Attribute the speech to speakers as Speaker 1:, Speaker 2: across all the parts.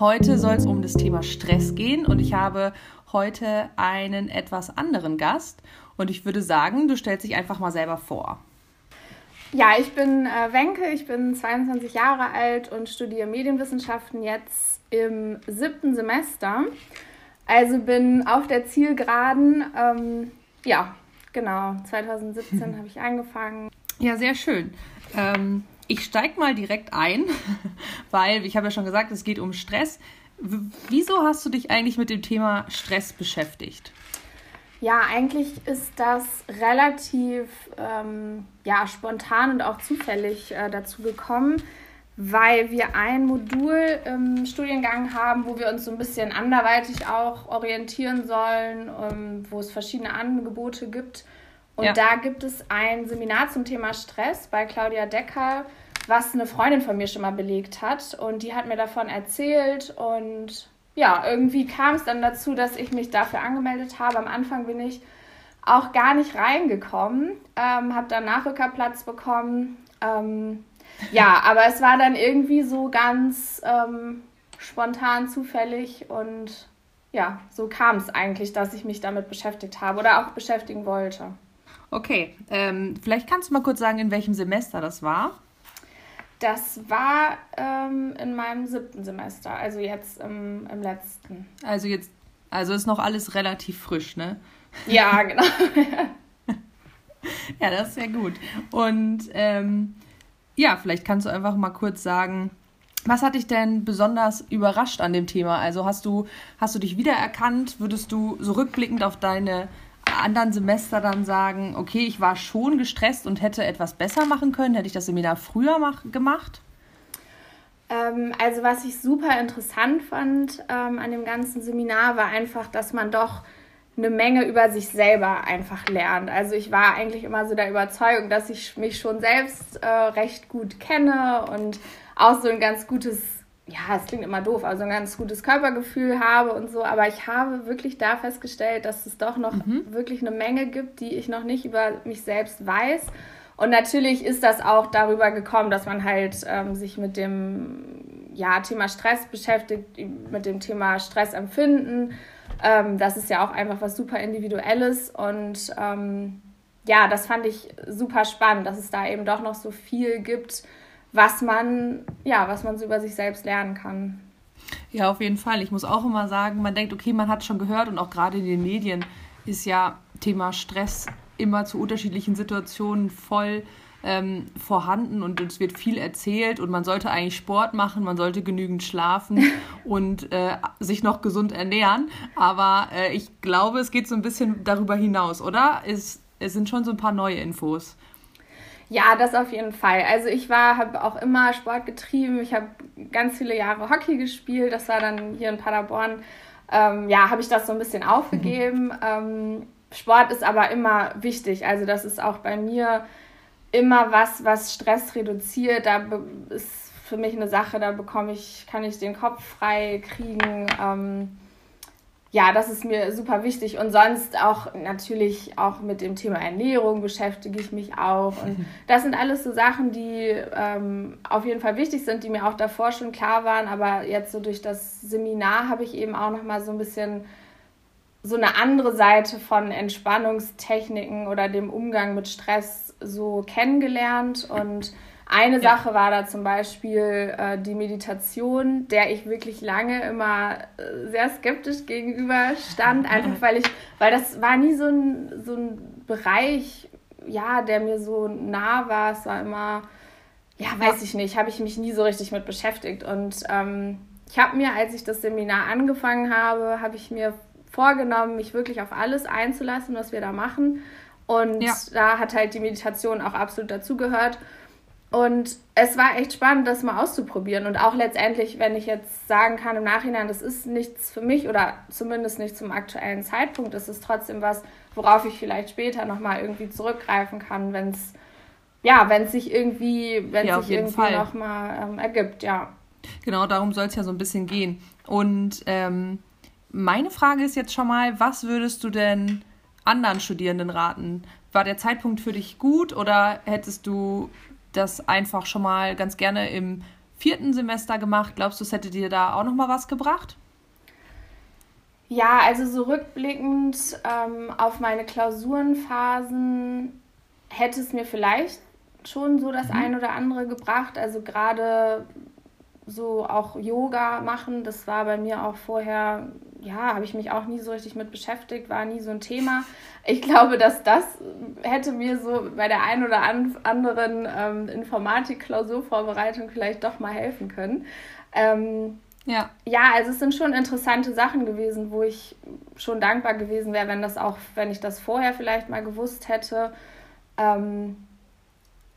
Speaker 1: Heute soll es um das Thema Stress gehen und ich habe heute einen etwas anderen Gast und ich würde sagen, du stellst dich einfach mal selber vor.
Speaker 2: Ja, ich bin äh, Wenke, ich bin 22 Jahre alt und studiere Medienwissenschaften jetzt im siebten Semester. Also bin auf der Zielgeraden. Ähm, ja, genau. 2017 habe ich angefangen.
Speaker 1: Ja, sehr schön. Ähm, ich steige mal direkt ein, weil ich habe ja schon gesagt, es geht um Stress. W wieso hast du dich eigentlich mit dem Thema Stress beschäftigt?
Speaker 2: Ja, eigentlich ist das relativ ähm, ja, spontan und auch zufällig äh, dazu gekommen, weil wir ein Modul im Studiengang haben, wo wir uns so ein bisschen anderweitig auch orientieren sollen, ähm, wo es verschiedene Angebote gibt. Und ja. da gibt es ein Seminar zum Thema Stress bei Claudia Decker, was eine Freundin von mir schon mal belegt hat. Und die hat mir davon erzählt und ja, irgendwie kam es dann dazu, dass ich mich dafür angemeldet habe. Am Anfang bin ich auch gar nicht reingekommen, ähm, habe dann Nachrückerplatz bekommen. Ähm, ja, aber es war dann irgendwie so ganz ähm, spontan, zufällig und ja, so kam es eigentlich, dass ich mich damit beschäftigt habe oder auch beschäftigen wollte.
Speaker 1: Okay, ähm, vielleicht kannst du mal kurz sagen, in welchem Semester das war?
Speaker 2: Das war ähm, in meinem siebten Semester, also jetzt im, im letzten.
Speaker 1: Also jetzt, also ist noch alles relativ frisch, ne?
Speaker 2: Ja, genau.
Speaker 1: ja, das ist sehr gut. Und ähm, ja, vielleicht kannst du einfach mal kurz sagen, was hat dich denn besonders überrascht an dem Thema? Also hast du, hast du dich wiedererkannt? Würdest du so rückblickend auf deine anderen Semester dann sagen, okay, ich war schon gestresst und hätte etwas besser machen können? Hätte ich das Seminar früher mach, gemacht?
Speaker 2: Ähm, also was ich super interessant fand ähm, an dem ganzen Seminar war einfach, dass man doch eine Menge über sich selber einfach lernt. Also ich war eigentlich immer so der Überzeugung, dass ich mich schon selbst äh, recht gut kenne und auch so ein ganz gutes ja, es klingt immer doof, also ein ganz gutes Körpergefühl habe und so, aber ich habe wirklich da festgestellt, dass es doch noch mhm. wirklich eine Menge gibt, die ich noch nicht über mich selbst weiß. Und natürlich ist das auch darüber gekommen, dass man halt ähm, sich mit dem ja, Thema Stress beschäftigt, mit dem Thema Stressempfinden. Ähm, das ist ja auch einfach was super Individuelles und ähm, ja, das fand ich super spannend, dass es da eben doch noch so viel gibt, was man, ja, was man so über sich selbst lernen kann.
Speaker 1: Ja, auf jeden Fall. Ich muss auch immer sagen, man denkt, okay, man hat schon gehört und auch gerade in den Medien ist ja Thema Stress immer zu unterschiedlichen Situationen voll ähm, vorhanden und es wird viel erzählt und man sollte eigentlich Sport machen, man sollte genügend schlafen und äh, sich noch gesund ernähren. Aber äh, ich glaube, es geht so ein bisschen darüber hinaus, oder? Es, es sind schon so ein paar neue Infos.
Speaker 2: Ja, das auf jeden Fall. Also ich war, habe auch immer Sport getrieben. Ich habe ganz viele Jahre Hockey gespielt. Das war dann hier in Paderborn. Ähm, ja, habe ich das so ein bisschen aufgegeben. Mhm. Ähm, Sport ist aber immer wichtig. Also das ist auch bei mir immer was, was Stress reduziert. Da ist für mich eine Sache, da bekomme ich, kann ich den Kopf frei kriegen. Ähm, ja, das ist mir super wichtig. Und sonst auch natürlich auch mit dem Thema Ernährung beschäftige ich mich auch. Und das sind alles so Sachen, die ähm, auf jeden Fall wichtig sind, die mir auch davor schon klar waren. Aber jetzt so durch das Seminar habe ich eben auch nochmal so ein bisschen so eine andere Seite von Entspannungstechniken oder dem Umgang mit Stress so kennengelernt und eine ja. Sache war da zum Beispiel äh, die Meditation, der ich wirklich lange immer äh, sehr skeptisch gegenüber stand, einfach weil ich, weil das war nie so ein, so ein Bereich, ja, der mir so nah war. Es war immer, ja, weiß ich nicht, habe ich mich nie so richtig mit beschäftigt. Und ähm, ich habe mir, als ich das Seminar angefangen habe, habe ich mir vorgenommen, mich wirklich auf alles einzulassen, was wir da machen. Und ja. da hat halt die Meditation auch absolut dazugehört. Und es war echt spannend, das mal auszuprobieren. Und auch letztendlich, wenn ich jetzt sagen kann im Nachhinein, das ist nichts für mich oder zumindest nicht zum aktuellen Zeitpunkt, ist es trotzdem was, worauf ich vielleicht später nochmal irgendwie zurückgreifen kann, wenn es ja, wenn es sich irgendwie, wenn ja, sich irgendwie nochmal ähm, ergibt, ja.
Speaker 1: Genau, darum soll es ja so ein bisschen gehen. Und ähm, meine Frage ist jetzt schon mal, was würdest du denn anderen Studierenden raten? War der Zeitpunkt für dich gut oder hättest du das einfach schon mal ganz gerne im vierten Semester gemacht. Glaubst du, es hätte dir da auch nochmal was gebracht?
Speaker 2: Ja, also so rückblickend ähm, auf meine Klausurenphasen hätte es mir vielleicht schon so das mhm. ein oder andere gebracht. Also gerade so auch Yoga machen, das war bei mir auch vorher, ja, habe ich mich auch nie so richtig mit beschäftigt, war nie so ein Thema. Ich glaube, dass das hätte mir so bei der einen oder anderen ähm, Informatik-Klausurvorbereitung vielleicht doch mal helfen können. Ähm, ja. Ja, also es sind schon interessante Sachen gewesen, wo ich schon dankbar gewesen wäre, wenn das auch, wenn ich das vorher vielleicht mal gewusst hätte. Ähm,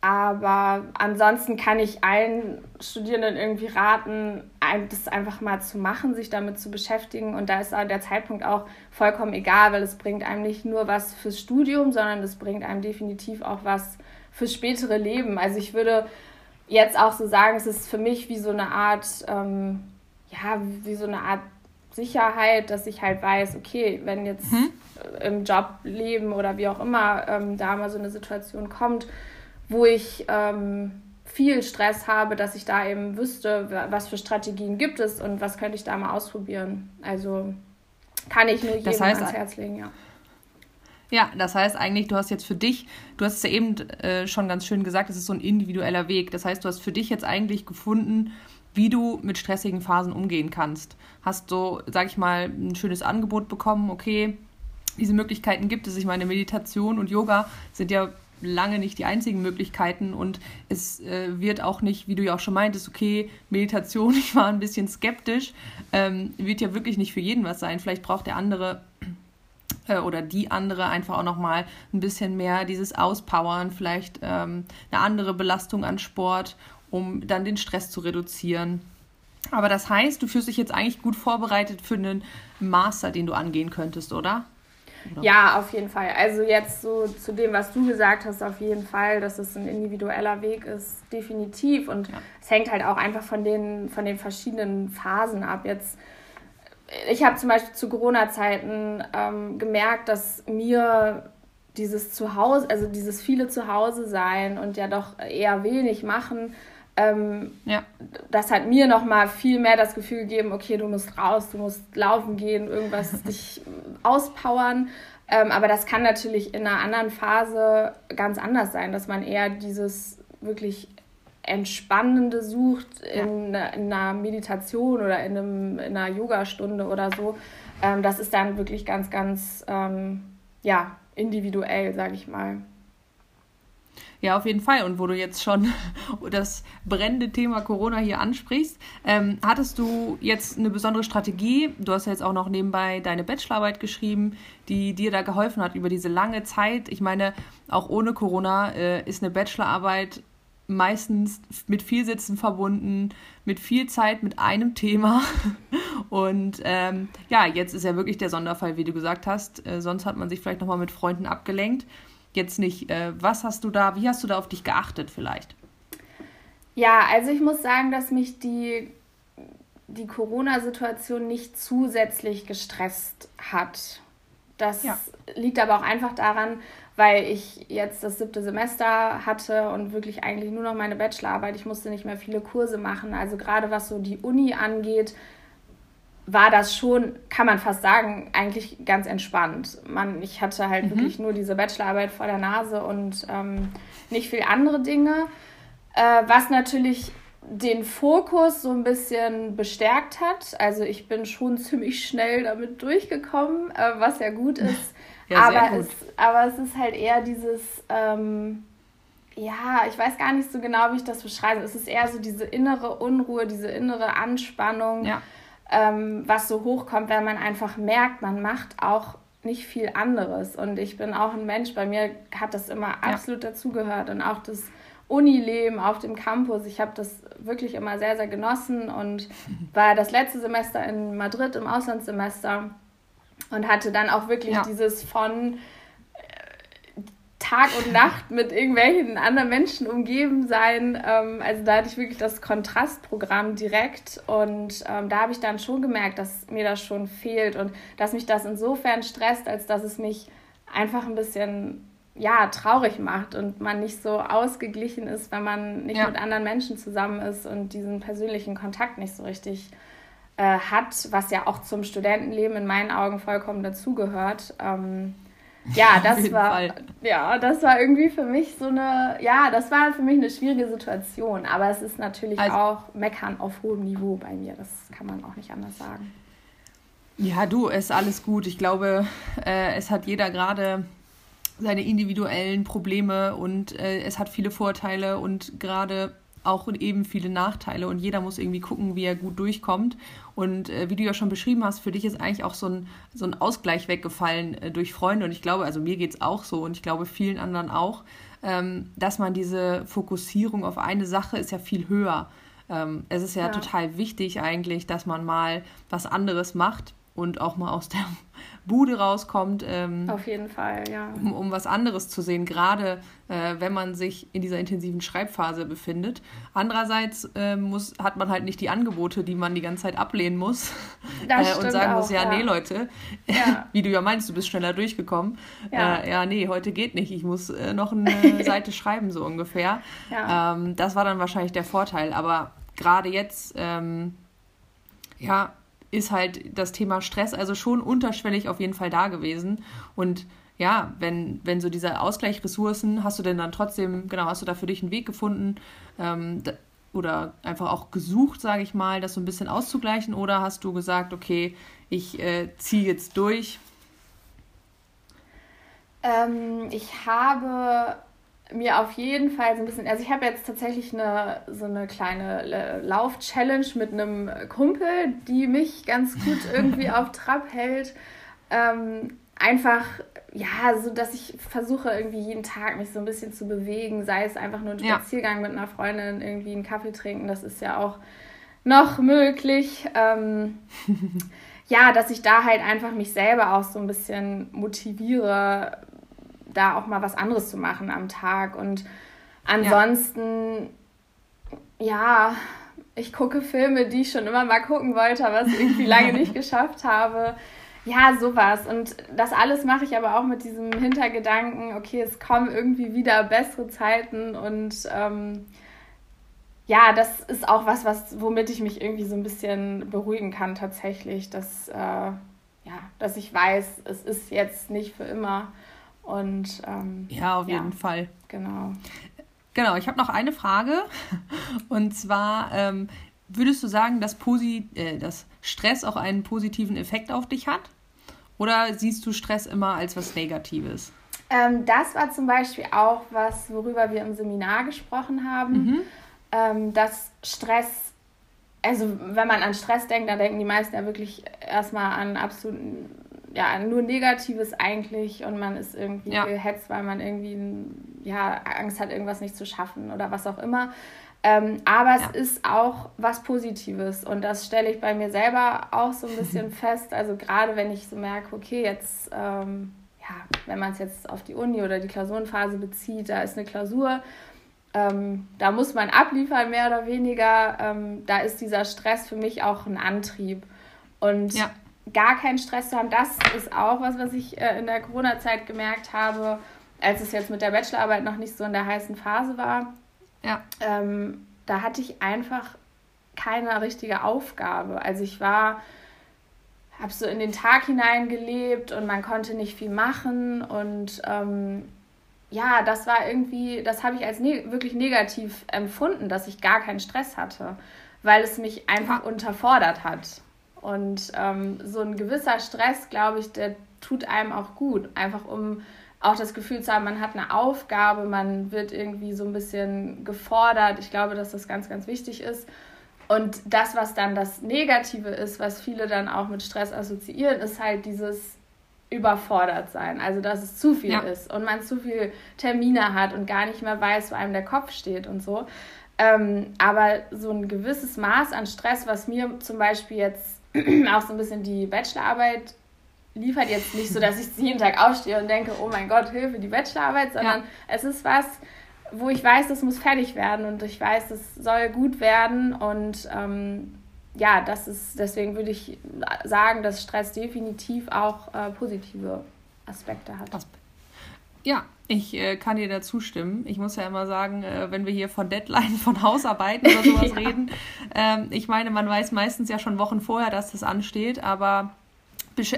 Speaker 2: aber ansonsten kann ich allen Studierenden irgendwie raten, das einfach mal zu machen, sich damit zu beschäftigen. Und da ist der Zeitpunkt auch vollkommen egal, weil es bringt einem nicht nur was fürs Studium, sondern es bringt einem definitiv auch was fürs spätere Leben. Also ich würde jetzt auch so sagen, es ist für mich wie so eine Art, ähm, ja, wie so eine Art Sicherheit, dass ich halt weiß, okay, wenn jetzt mhm. im Jobleben oder wie auch immer ähm, da mal so eine Situation kommt, wo ich ähm, viel Stress habe, dass ich da eben wüsste, was für Strategien gibt es und was könnte ich da mal ausprobieren. Also kann ich nur jedem das heißt, ans Herz legen, ja.
Speaker 1: Ja, das heißt eigentlich, du hast jetzt für dich, du hast es ja eben äh, schon ganz schön gesagt, es ist so ein individueller Weg. Das heißt, du hast für dich jetzt eigentlich gefunden, wie du mit stressigen Phasen umgehen kannst. Hast so, sag ich mal, ein schönes Angebot bekommen, okay, diese Möglichkeiten gibt es. Ich meine, Meditation und Yoga sind ja lange nicht die einzigen Möglichkeiten und es äh, wird auch nicht, wie du ja auch schon meintest, okay, Meditation, ich war ein bisschen skeptisch, ähm, wird ja wirklich nicht für jeden was sein. Vielleicht braucht der andere äh, oder die andere einfach auch nochmal ein bisschen mehr dieses Auspowern, vielleicht ähm, eine andere Belastung an Sport, um dann den Stress zu reduzieren. Aber das heißt, du fühlst dich jetzt eigentlich gut vorbereitet für einen Master, den du angehen könntest, oder?
Speaker 2: Oder? Ja, auf jeden Fall. Also jetzt so zu dem, was du gesagt hast, auf jeden Fall, dass es ein individueller Weg ist, definitiv. Und ja. es hängt halt auch einfach von den, von den verschiedenen Phasen ab. Jetzt, ich habe zum Beispiel zu Corona-Zeiten ähm, gemerkt, dass mir dieses Zuhause, also dieses viele Zuhause sein und ja doch eher wenig machen, ähm, ja. das hat mir nochmal viel mehr das Gefühl gegeben, okay, du musst raus, du musst laufen gehen, irgendwas dich auspowern. Ähm, aber das kann natürlich in einer anderen Phase ganz anders sein, dass man eher dieses wirklich Entspannende sucht in, ja. in einer Meditation oder in, einem, in einer Yogastunde oder so. Ähm, das ist dann wirklich ganz, ganz ähm, ja, individuell, sage ich mal.
Speaker 1: Ja, auf jeden Fall. Und wo du jetzt schon das brennende Thema Corona hier ansprichst, ähm, hattest du jetzt eine besondere Strategie? Du hast ja jetzt auch noch nebenbei deine Bachelorarbeit geschrieben, die dir da geholfen hat über diese lange Zeit. Ich meine, auch ohne Corona äh, ist eine Bachelorarbeit meistens mit viel Sitzen verbunden, mit viel Zeit mit einem Thema. Und ähm, ja, jetzt ist ja wirklich der Sonderfall, wie du gesagt hast. Äh, sonst hat man sich vielleicht nochmal mit Freunden abgelenkt jetzt nicht. Äh, was hast du da, wie hast du da auf dich geachtet vielleicht?
Speaker 2: Ja, also ich muss sagen, dass mich die, die Corona-Situation nicht zusätzlich gestresst hat. Das ja. liegt aber auch einfach daran, weil ich jetzt das siebte Semester hatte und wirklich eigentlich nur noch meine Bachelorarbeit. Ich musste nicht mehr viele Kurse machen. Also gerade was so die Uni angeht, war das schon, kann man fast sagen, eigentlich ganz entspannt. Man, ich hatte halt mhm. wirklich nur diese Bachelorarbeit vor der Nase und ähm, nicht viel andere Dinge, äh, was natürlich den Fokus so ein bisschen bestärkt hat. Also ich bin schon ziemlich schnell damit durchgekommen, äh, was ja gut ist. ja, aber, gut. Es, aber es ist halt eher dieses, ähm, ja, ich weiß gar nicht so genau, wie ich das beschreibe. Es ist eher so diese innere Unruhe, diese innere Anspannung. Ja ähm, was so hochkommt, wenn man einfach merkt, man macht auch nicht viel anderes. Und ich bin auch ein Mensch, bei mir hat das immer absolut ja. dazugehört und auch das Unileben auf dem Campus. Ich habe das wirklich immer sehr, sehr genossen und war das letzte Semester in Madrid im Auslandssemester und hatte dann auch wirklich ja. dieses von Tag und Nacht mit irgendwelchen anderen Menschen umgeben sein. Ähm, also da hatte ich wirklich das Kontrastprogramm direkt und ähm, da habe ich dann schon gemerkt, dass mir das schon fehlt und dass mich das insofern stresst, als dass es mich einfach ein bisschen ja, traurig macht und man nicht so ausgeglichen ist, wenn man nicht ja. mit anderen Menschen zusammen ist und diesen persönlichen Kontakt nicht so richtig äh, hat, was ja auch zum Studentenleben in meinen Augen vollkommen dazugehört. Ähm, ja, das war Fall. ja, das war irgendwie für mich so eine, ja, das war für mich eine schwierige Situation. Aber es ist natürlich also, auch Meckern auf hohem Niveau bei mir. Das kann man auch nicht anders sagen.
Speaker 1: Ja, du, ist alles gut. Ich glaube, äh, es hat jeder gerade seine individuellen Probleme und äh, es hat viele Vorteile und gerade auch eben viele Nachteile und jeder muss irgendwie gucken, wie er gut durchkommt. Und äh, wie du ja schon beschrieben hast, für dich ist eigentlich auch so ein, so ein Ausgleich weggefallen äh, durch Freunde. Und ich glaube, also mir geht es auch so und ich glaube vielen anderen auch, ähm, dass man diese Fokussierung auf eine Sache ist ja viel höher. Ähm, es ist ja, ja total wichtig eigentlich, dass man mal was anderes macht und auch mal aus der Bude rauskommt. Ähm,
Speaker 2: Auf jeden Fall, ja.
Speaker 1: Um, um was anderes zu sehen, gerade äh, wenn man sich in dieser intensiven Schreibphase befindet. Andererseits äh, muss, hat man halt nicht die Angebote, die man die ganze Zeit ablehnen muss äh, und sagen auch, muss, ja, ja, nee, Leute, ja. wie du ja meinst, du bist schneller durchgekommen. Ja, äh, ja nee, heute geht nicht, ich muss äh, noch eine Seite schreiben, so ungefähr. Ja. Ähm, das war dann wahrscheinlich der Vorteil, aber gerade jetzt, ähm, ja, ist halt das Thema Stress also schon unterschwellig auf jeden Fall da gewesen. Und ja, wenn, wenn so diese Ausgleichsressourcen, hast du denn dann trotzdem, genau, hast du da für dich einen Weg gefunden ähm, oder einfach auch gesucht, sage ich mal, das so ein bisschen auszugleichen? Oder hast du gesagt, okay, ich äh, ziehe jetzt durch?
Speaker 2: Ähm, ich habe mir auf jeden Fall so ein bisschen, also ich habe jetzt tatsächlich eine, so eine kleine Lauf-Challenge mit einem Kumpel, die mich ganz gut irgendwie auf Trab hält. Ähm, einfach, ja, so dass ich versuche irgendwie jeden Tag mich so ein bisschen zu bewegen, sei es einfach nur ein Spaziergang ja. mit einer Freundin, irgendwie einen Kaffee trinken, das ist ja auch noch möglich. Ähm, ja, dass ich da halt einfach mich selber auch so ein bisschen motiviere, da auch mal was anderes zu machen am Tag. Und ansonsten, ja, ja ich gucke Filme, die ich schon immer mal gucken wollte, aber es irgendwie lange nicht geschafft habe. Ja, sowas. Und das alles mache ich aber auch mit diesem Hintergedanken, okay, es kommen irgendwie wieder bessere Zeiten und ähm, ja, das ist auch was, was, womit ich mich irgendwie so ein bisschen beruhigen kann tatsächlich, dass, äh, ja, dass ich weiß, es ist jetzt nicht für immer. Und ähm,
Speaker 1: ja, auf jeden Fall.
Speaker 2: Genau.
Speaker 1: Genau, ich habe noch eine Frage. Und zwar, ähm, würdest du sagen, dass, Posi äh, dass Stress auch einen positiven Effekt auf dich hat? Oder siehst du Stress immer als was Negatives?
Speaker 2: Ähm, das war zum Beispiel auch was, worüber wir im Seminar gesprochen haben, mhm. ähm, dass Stress, also wenn man an Stress denkt, dann denken die meisten ja wirklich erstmal an absoluten ja, nur Negatives eigentlich und man ist irgendwie ja. gehetzt, weil man irgendwie ja, Angst hat, irgendwas nicht zu schaffen oder was auch immer. Ähm, aber es ja. ist auch was Positives und das stelle ich bei mir selber auch so ein bisschen fest. Also gerade wenn ich so merke, okay, jetzt, ähm, ja, wenn man es jetzt auf die Uni oder die Klausurenphase bezieht, da ist eine Klausur, ähm, da muss man abliefern, mehr oder weniger. Ähm, da ist dieser Stress für mich auch ein Antrieb. Und ja gar keinen Stress zu haben, das ist auch was, was ich äh, in der Corona-Zeit gemerkt habe, als es jetzt mit der Bachelorarbeit noch nicht so in der heißen Phase war. Ja. Ähm, da hatte ich einfach keine richtige Aufgabe. Also ich war, habe so in den Tag hineingelebt und man konnte nicht viel machen und ähm, ja, das war irgendwie, das habe ich als ne wirklich negativ empfunden, dass ich gar keinen Stress hatte, weil es mich einfach unterfordert hat. Und ähm, so ein gewisser Stress, glaube ich, der tut einem auch gut. Einfach um auch das Gefühl zu haben, man hat eine Aufgabe, man wird irgendwie so ein bisschen gefordert. Ich glaube, dass das ganz, ganz wichtig ist. Und das, was dann das Negative ist, was viele dann auch mit Stress assoziieren, ist halt dieses überfordert sein. Also, dass es zu viel ja. ist und man zu viele Termine hat und gar nicht mehr weiß, wo einem der Kopf steht und so. Ähm, aber so ein gewisses Maß an Stress, was mir zum Beispiel jetzt auch so ein bisschen die Bachelorarbeit liefert jetzt nicht so, dass ich jeden Tag aufstehe und denke, oh mein Gott, Hilfe, die Bachelorarbeit, sondern ja. es ist was, wo ich weiß, das muss fertig werden und ich weiß, das soll gut werden und ähm, ja, das ist, deswegen würde ich sagen, dass Stress definitiv auch äh, positive Aspekte hat.
Speaker 1: Ja, ich äh, kann dir da zustimmen. Ich muss ja immer sagen, äh, wenn wir hier von Deadline, von Hausarbeiten oder sowas ja. reden, ähm, ich meine, man weiß meistens ja schon Wochen vorher, dass das ansteht, aber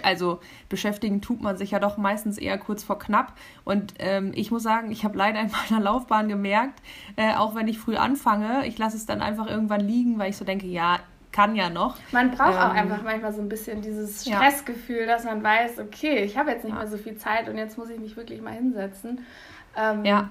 Speaker 1: also beschäftigen tut man sich ja doch meistens eher kurz vor knapp. Und ähm, ich muss sagen, ich habe leider in meiner Laufbahn gemerkt, äh, auch wenn ich früh anfange, ich lasse es dann einfach irgendwann liegen, weil ich so denke, ja, kann ja noch.
Speaker 2: Man braucht ähm, auch einfach manchmal so ein bisschen dieses Stressgefühl, ja. dass man weiß, okay, ich habe jetzt nicht ja. mehr so viel Zeit und jetzt muss ich mich wirklich mal hinsetzen. Ähm,
Speaker 1: ja.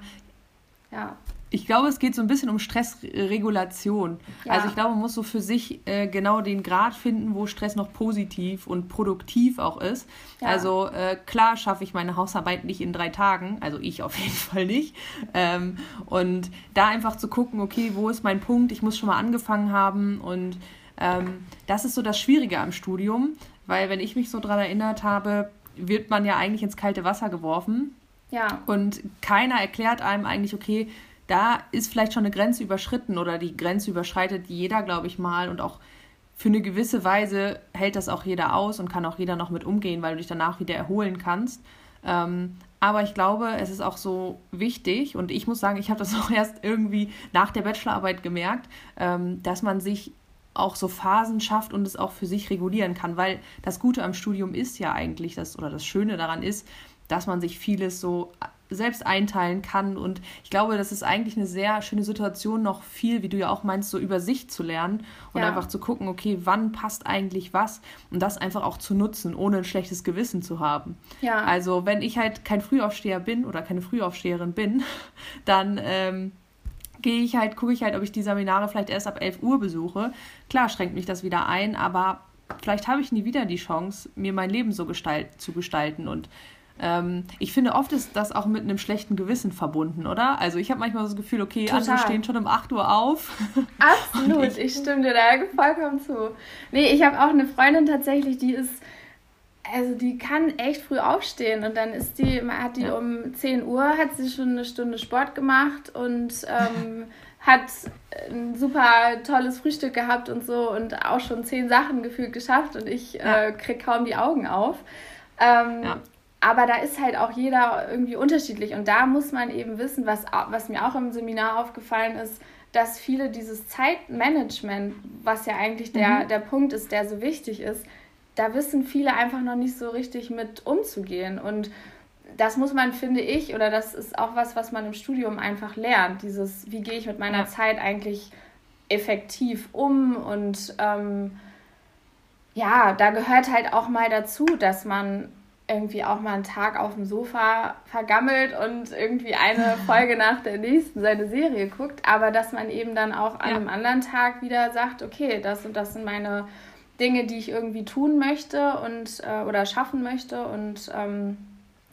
Speaker 1: Ja ich glaube, es geht so ein bisschen um Stressregulation. Ja. Also ich glaube, man muss so für sich äh, genau den Grad finden, wo Stress noch positiv und produktiv auch ist. Ja. Also äh, klar schaffe ich meine Hausarbeit nicht in drei Tagen, also ich auf jeden Fall nicht. Ähm, und da einfach zu gucken, okay, wo ist mein Punkt? Ich muss schon mal angefangen haben. Und ähm, das ist so das Schwierige am Studium, weil wenn ich mich so daran erinnert habe, wird man ja eigentlich ins kalte Wasser geworfen. Ja. Und keiner erklärt einem eigentlich, okay, da ist vielleicht schon eine Grenze überschritten oder die Grenze überschreitet jeder, glaube ich mal. Und auch für eine gewisse Weise hält das auch jeder aus und kann auch jeder noch mit umgehen, weil du dich danach wieder erholen kannst. Ähm, aber ich glaube, es ist auch so wichtig und ich muss sagen, ich habe das auch erst irgendwie nach der Bachelorarbeit gemerkt, ähm, dass man sich auch so Phasen schafft und es auch für sich regulieren kann, weil das Gute am Studium ist ja eigentlich das oder das Schöne daran ist, dass man sich vieles so selbst einteilen kann. Und ich glaube, das ist eigentlich eine sehr schöne Situation, noch viel, wie du ja auch meinst, so über sich zu lernen und ja. einfach zu gucken, okay, wann passt eigentlich was und das einfach auch zu nutzen, ohne ein schlechtes Gewissen zu haben. Ja. Also wenn ich halt kein Frühaufsteher bin oder keine Frühaufsteherin bin, dann ähm, gehe ich halt, gucke ich halt, ob ich die Seminare vielleicht erst ab 11 Uhr besuche. Klar schränkt mich das wieder ein, aber vielleicht habe ich nie wieder die Chance, mir mein Leben so gestalt, zu gestalten und ähm, ich finde, oft ist das auch mit einem schlechten Gewissen verbunden, oder? Also ich habe manchmal so das Gefühl, okay, Total. andere stehen schon um 8 Uhr auf.
Speaker 2: Absolut, ich, ich, stimme dir da vollkommen zu. Nee, ich habe auch eine Freundin tatsächlich, die ist, also die kann echt früh aufstehen und dann ist die, hat die ja. um 10 Uhr, hat sie schon eine Stunde Sport gemacht und ähm, hat ein super tolles Frühstück gehabt und so und auch schon zehn Sachen gefühlt geschafft und ich ja. äh, kriege kaum die Augen auf. Ähm, ja. Aber da ist halt auch jeder irgendwie unterschiedlich. Und da muss man eben wissen, was, was mir auch im Seminar aufgefallen ist, dass viele dieses Zeitmanagement, was ja eigentlich der, mhm. der Punkt ist, der so wichtig ist, da wissen viele einfach noch nicht so richtig mit umzugehen. Und das muss man, finde ich, oder das ist auch was, was man im Studium einfach lernt. Dieses, wie gehe ich mit meiner ja. Zeit eigentlich effektiv um und ähm, ja, da gehört halt auch mal dazu, dass man irgendwie auch mal einen Tag auf dem Sofa vergammelt und irgendwie eine Folge nach der nächsten seine Serie guckt, aber dass man eben dann auch an ja. einem anderen Tag wieder sagt, okay, das und das sind meine Dinge, die ich irgendwie tun möchte und äh, oder schaffen möchte und ähm,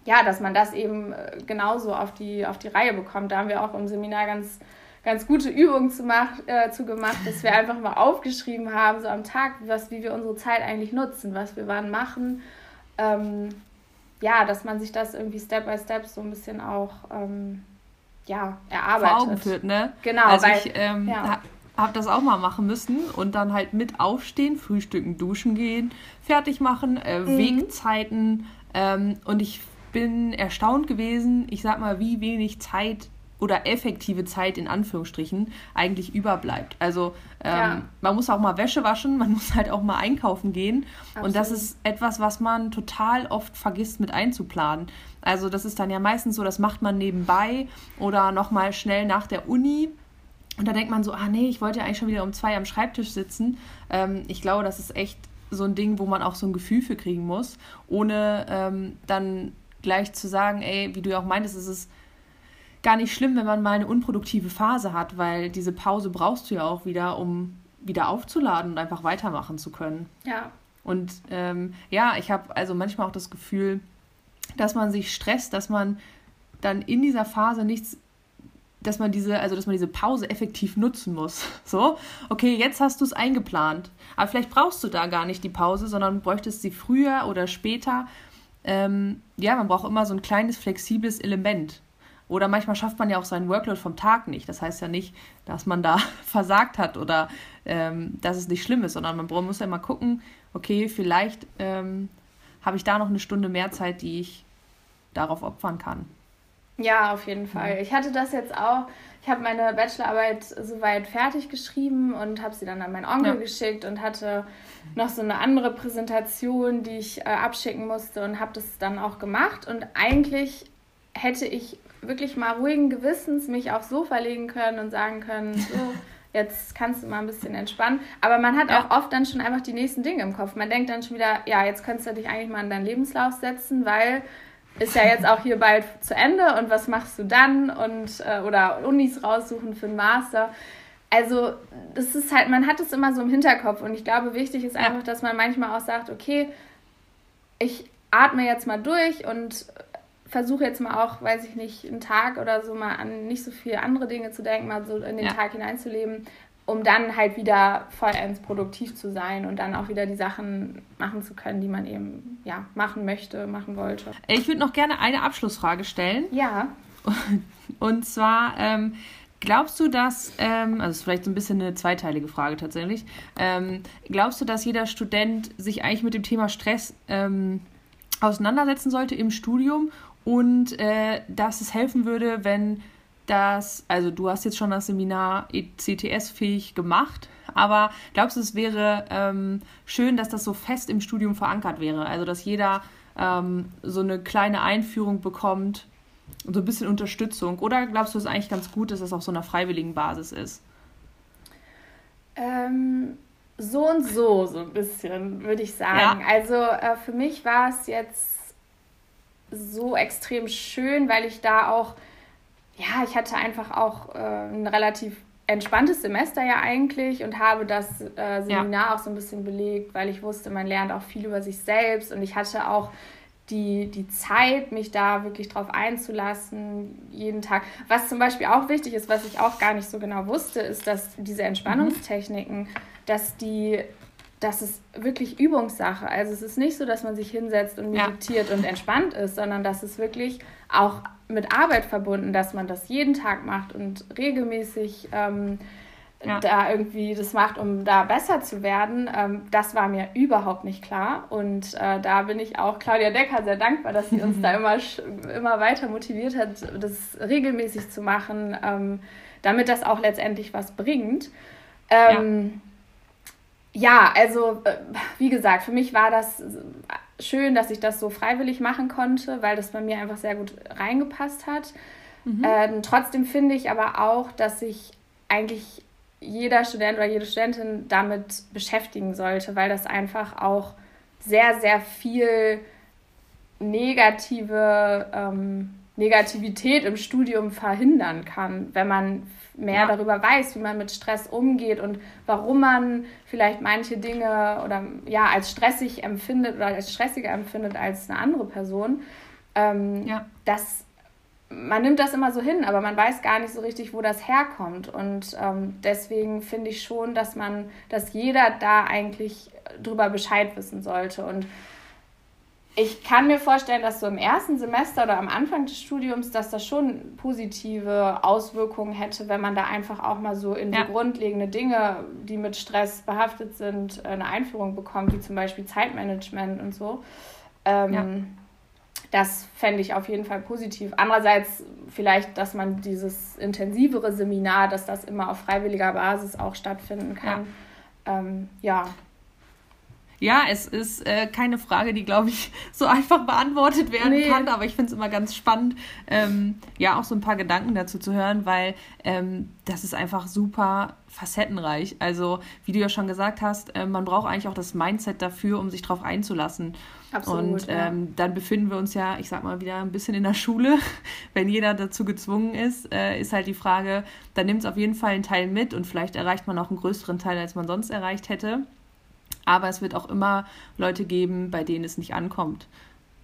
Speaker 2: ja, dass man das eben äh, genauso auf die, auf die Reihe bekommt. Da haben wir auch im Seminar ganz, ganz gute Übungen zu, mach, äh, zu gemacht, dass wir einfach mal aufgeschrieben haben, so am Tag, was, wie wir unsere Zeit eigentlich nutzen, was wir wann machen ähm, ja, dass man sich das irgendwie Step by Step so ein bisschen auch ähm, ja, erarbeitet. Vor Augen führt,
Speaker 1: ne? Genau. Also weil, ich ähm, ja. Habe das auch mal machen müssen und dann halt mit aufstehen, frühstücken, duschen gehen, fertig machen, äh, mhm. Wegzeiten ähm, und ich bin erstaunt gewesen, ich sag mal, wie wenig Zeit oder effektive Zeit in Anführungsstrichen eigentlich überbleibt. Also ähm, ja. man muss auch mal Wäsche waschen, man muss halt auch mal einkaufen gehen. Absolut. Und das ist etwas, was man total oft vergisst mit einzuplanen. Also das ist dann ja meistens so, das macht man nebenbei oder nochmal schnell nach der Uni. Und da denkt man so, ah nee, ich wollte ja eigentlich schon wieder um zwei am Schreibtisch sitzen. Ähm, ich glaube, das ist echt so ein Ding, wo man auch so ein Gefühl für kriegen muss, ohne ähm, dann gleich zu sagen, ey, wie du ja auch meintest, es ist gar nicht schlimm, wenn man mal eine unproduktive Phase hat, weil diese Pause brauchst du ja auch wieder, um wieder aufzuladen und einfach weitermachen zu können. Ja. Und ähm, ja, ich habe also manchmal auch das Gefühl, dass man sich stresst, dass man dann in dieser Phase nichts, dass man diese, also dass man diese Pause effektiv nutzen muss. So, okay, jetzt hast du es eingeplant, aber vielleicht brauchst du da gar nicht die Pause, sondern bräuchtest sie früher oder später. Ähm, ja, man braucht immer so ein kleines flexibles Element. Oder manchmal schafft man ja auch seinen Workload vom Tag nicht. Das heißt ja nicht, dass man da versagt hat oder ähm, dass es nicht schlimm ist, sondern man muss ja mal gucken, okay, vielleicht ähm, habe ich da noch eine Stunde mehr Zeit, die ich darauf opfern kann.
Speaker 2: Ja, auf jeden Fall. Ich hatte das jetzt auch. Ich habe meine Bachelorarbeit soweit fertig geschrieben und habe sie dann an meinen Onkel ja. geschickt und hatte noch so eine andere Präsentation, die ich äh, abschicken musste und habe das dann auch gemacht. Und eigentlich hätte ich wirklich mal ruhigen Gewissens mich aufs Sofa legen können und sagen können, so, jetzt kannst du mal ein bisschen entspannen. Aber man hat ja. auch oft dann schon einfach die nächsten Dinge im Kopf. Man denkt dann schon wieder, ja, jetzt könntest du dich eigentlich mal in deinen Lebenslauf setzen, weil ist ja jetzt auch hier bald zu Ende. Und was machst du dann? Und äh, oder Unis raussuchen für einen Master. Also das ist halt, man hat es immer so im Hinterkopf. Und ich glaube, wichtig ist einfach, dass man manchmal auch sagt, okay, ich atme jetzt mal durch und versuche jetzt mal auch, weiß ich nicht, einen Tag oder so mal an nicht so viele andere Dinge zu denken, mal so in den ja. Tag hineinzuleben, um dann halt wieder vollends produktiv zu sein und dann auch wieder die Sachen machen zu können, die man eben ja machen möchte, machen wollte.
Speaker 1: Ich würde noch gerne eine Abschlussfrage stellen. Ja. Und zwar ähm, glaubst du, dass ähm, also ist vielleicht so ein bisschen eine zweiteilige Frage tatsächlich. Ähm, glaubst du, dass jeder Student sich eigentlich mit dem Thema Stress ähm, auseinandersetzen sollte im Studium und äh, dass es helfen würde, wenn das, also du hast jetzt schon das Seminar ECTS-fähig gemacht, aber glaubst du, es wäre ähm, schön, dass das so fest im Studium verankert wäre? Also, dass jeder ähm, so eine kleine Einführung bekommt und so ein bisschen Unterstützung? Oder glaubst du, es ist eigentlich ganz gut, dass das auf so einer freiwilligen Basis ist?
Speaker 2: Ähm, so und so, so ein bisschen, würde ich sagen. Ja. Also, äh, für mich war es jetzt so extrem schön, weil ich da auch, ja, ich hatte einfach auch äh, ein relativ entspanntes Semester ja eigentlich und habe das äh, Seminar ja. auch so ein bisschen belegt, weil ich wusste, man lernt auch viel über sich selbst und ich hatte auch die, die Zeit, mich da wirklich drauf einzulassen, jeden Tag. Was zum Beispiel auch wichtig ist, was ich auch gar nicht so genau wusste, ist, dass diese Entspannungstechniken, mhm. dass die das ist wirklich Übungssache. Also es ist nicht so, dass man sich hinsetzt und meditiert ja. und entspannt ist, sondern das ist wirklich auch mit Arbeit verbunden, dass man das jeden Tag macht und regelmäßig ähm, ja. da irgendwie das macht, um da besser zu werden. Ähm, das war mir überhaupt nicht klar. Und äh, da bin ich auch Claudia Decker sehr dankbar, dass sie uns da immer, immer weiter motiviert hat, das regelmäßig zu machen, ähm, damit das auch letztendlich was bringt. Ähm, ja ja, also äh, wie gesagt, für mich war das schön, dass ich das so freiwillig machen konnte, weil das bei mir einfach sehr gut reingepasst hat. Mhm. Ähm, trotzdem finde ich aber auch, dass sich eigentlich jeder Student oder jede Studentin damit beschäftigen sollte, weil das einfach auch sehr, sehr viel negative ähm, Negativität im Studium verhindern kann, wenn man mehr ja. darüber weiß, wie man mit Stress umgeht und warum man vielleicht manche Dinge oder ja als stressig empfindet oder als stressiger empfindet als eine andere Person. Ähm, ja. Das man nimmt das immer so hin, aber man weiß gar nicht so richtig, wo das herkommt. Und ähm, deswegen finde ich schon, dass man, dass jeder da eigentlich drüber Bescheid wissen sollte. Und ich kann mir vorstellen, dass so im ersten Semester oder am Anfang des Studiums, dass das schon positive Auswirkungen hätte, wenn man da einfach auch mal so in ja. so grundlegende Dinge, die mit Stress behaftet sind, eine Einführung bekommt, wie zum Beispiel Zeitmanagement und so. Ähm, ja. Das fände ich auf jeden Fall positiv. Andererseits vielleicht, dass man dieses intensivere Seminar, dass das immer auf freiwilliger Basis auch stattfinden kann. ja, ähm, ja
Speaker 1: ja, es ist äh, keine Frage, die, glaube ich, so einfach beantwortet werden nee. kann, aber ich finde es immer ganz spannend, ähm, ja, auch so ein paar Gedanken dazu zu hören, weil ähm, das ist einfach super facettenreich. Also, wie du ja schon gesagt hast, äh, man braucht eigentlich auch das Mindset dafür, um sich darauf einzulassen. Absolut. Und ähm, ja. dann befinden wir uns ja, ich sag mal, wieder ein bisschen in der Schule. Wenn jeder dazu gezwungen ist, äh, ist halt die Frage, dann nimmt es auf jeden Fall einen Teil mit und vielleicht erreicht man auch einen größeren Teil, als man sonst erreicht hätte. Aber es wird auch immer Leute geben, bei denen es nicht ankommt.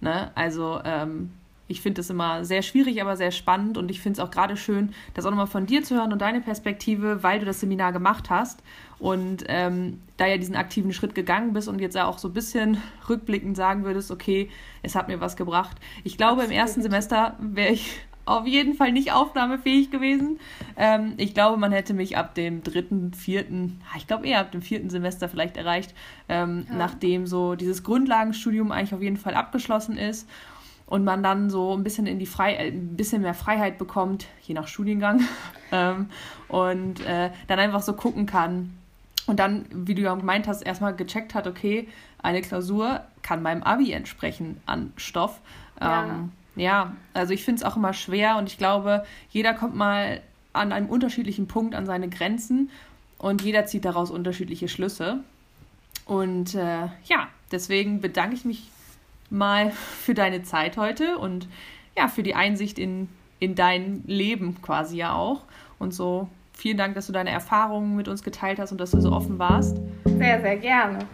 Speaker 1: Ne? Also ähm, ich finde es immer sehr schwierig, aber sehr spannend und ich finde es auch gerade schön, das auch nochmal von dir zu hören und deine Perspektive, weil du das Seminar gemacht hast und ähm, da ja diesen aktiven Schritt gegangen bist und jetzt auch so ein bisschen rückblickend sagen würdest, okay, es hat mir was gebracht. Ich glaube, Absolut. im ersten Semester wäre ich auf jeden Fall nicht aufnahmefähig gewesen. Ähm, ich glaube, man hätte mich ab dem dritten, vierten, ich glaube eher ab dem vierten Semester vielleicht erreicht, ähm, ja. nachdem so dieses Grundlagenstudium eigentlich auf jeden Fall abgeschlossen ist. und man dann so ein bisschen in die Frei äh, ein bisschen mehr Freiheit bekommt, je nach Studiengang, ähm, und äh, dann einfach so gucken kann. Und dann, wie du ja gemeint hast, erstmal gecheckt hat, okay, eine Klausur kann meinem Abi entsprechen an Stoff. Ja, ähm, ja also ich finde es auch immer schwer und ich glaube, jeder kommt mal an einem unterschiedlichen Punkt an seine Grenzen und jeder zieht daraus unterschiedliche Schlüsse. Und äh, ja, deswegen bedanke ich mich mal für deine Zeit heute und ja, für die Einsicht in, in dein Leben quasi ja auch. Und so vielen Dank, dass du deine Erfahrungen mit uns geteilt hast und dass du so offen warst.
Speaker 2: Sehr, sehr gerne.